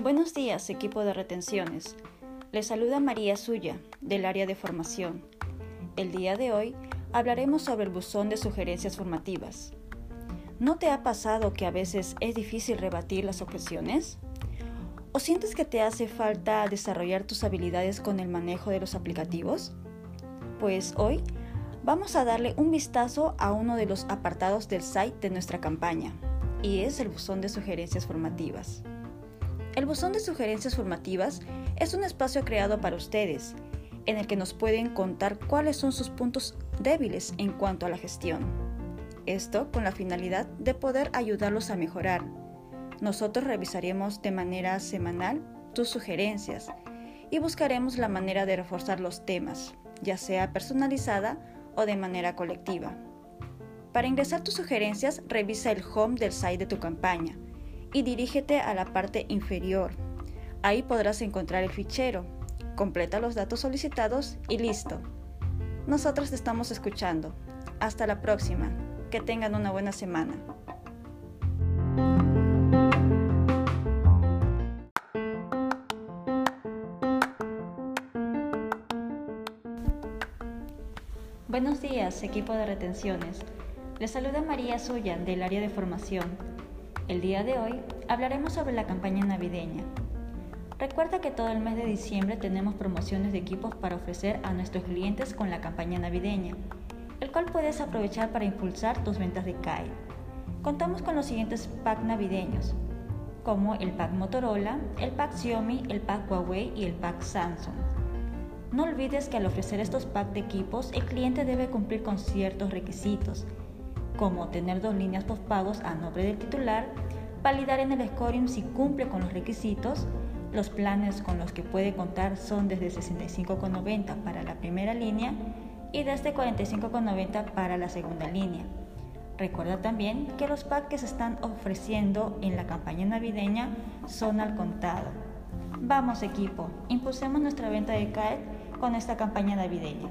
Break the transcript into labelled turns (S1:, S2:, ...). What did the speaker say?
S1: Buenos días, equipo de retenciones. Les saluda María Suya, del área de formación. El día de hoy hablaremos sobre el buzón de sugerencias formativas. ¿No te ha pasado que a veces es difícil rebatir las objeciones? ¿O sientes que te hace falta desarrollar tus habilidades con el manejo de los aplicativos? Pues hoy vamos a darle un vistazo a uno de los apartados del site de nuestra campaña, y es el buzón de sugerencias formativas. El buzón de sugerencias formativas es un espacio creado para ustedes, en el que nos pueden contar cuáles son sus puntos débiles en cuanto a la gestión. Esto con la finalidad de poder ayudarlos a mejorar. Nosotros revisaremos de manera semanal tus sugerencias y buscaremos la manera de reforzar los temas, ya sea personalizada o de manera colectiva. Para ingresar tus sugerencias, revisa el home del site de tu campaña y dirígete a la parte inferior. Ahí podrás encontrar el fichero. Completa los datos solicitados y listo. Nosotros te estamos escuchando. Hasta la próxima. Que tengan una buena semana. Buenos días, equipo de retenciones. Les saluda María Suya del área de formación. El día de hoy hablaremos sobre la campaña navideña. Recuerda que todo el mes de diciembre tenemos promociones de equipos para ofrecer a nuestros clientes con la campaña navideña, el cual puedes aprovechar para impulsar tus ventas de CAE. Contamos con los siguientes packs navideños, como el pack Motorola, el pack Xiaomi, el pack Huawei y el pack Samsung. No olvides que al ofrecer estos packs de equipos, el cliente debe cumplir con ciertos requisitos, como tener dos líneas postpagos a nombre del titular, validar en el scoring si cumple con los requisitos, los planes con los que puede contar son desde 65,90 para la primera línea y desde 45,90 para la segunda línea. Recuerda también que los packs que se están ofreciendo en la campaña navideña son al contado. Vamos equipo, impulsemos nuestra venta de CAET con esta campaña navideña.